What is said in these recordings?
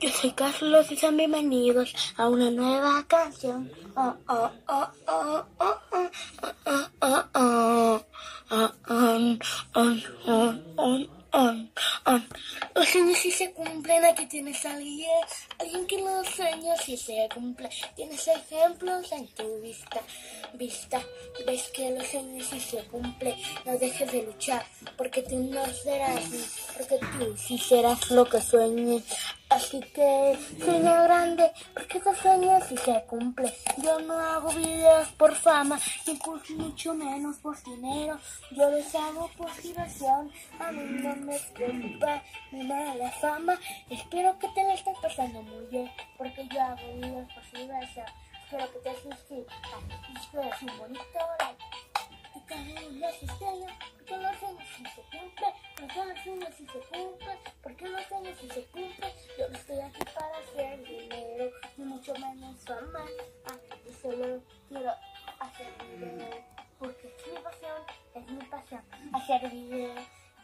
Yo soy Carlos y sean bienvenidos a una nueva canción. Oh, oh, oh, oh, oh, oh, oh, oh, oh, oh. Los sueños si se cumplen, aquí tienes alguien, alguien que los sueños si se cumplen. Tienes ejemplos en tu vista, vista. Ves que los sueños si se cumplen, no dejes de luchar, porque tú no serás, porque tú sí serás lo que sueñes. Así que sueña grande, porque tus sueños si se cumplen. Yo no hago videos por fama, ni mucho menos por dinero. Yo los hago por diversión, a mí no me preocupa ni mala fama. Espero que te la estés pasando muy bien, porque yo hago videos por diversión. Espero que te suscribas. Sueños si se cumplen, porque sueños si se cumplen. Yo no estoy aquí para hacer dinero, ni mucho menos fama. Ah, y solo quiero hacer dinero, porque es mi pasión, es mi pasión, hacer dinero.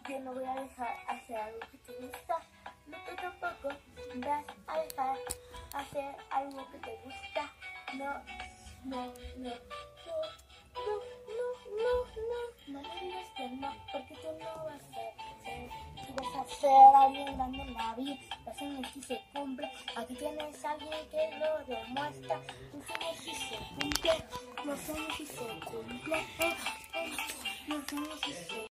Yo no voy a dejar hacer algo que te gusta, no tú tampoco vas a dejar hacer algo que te gusta. No, no, no, no, tú vas a ser alguien grande la vida, los sueños si se cumplen, aquí tienes a alguien que lo demuestra, los sueños si se cumplen, los sueños si se cumplen,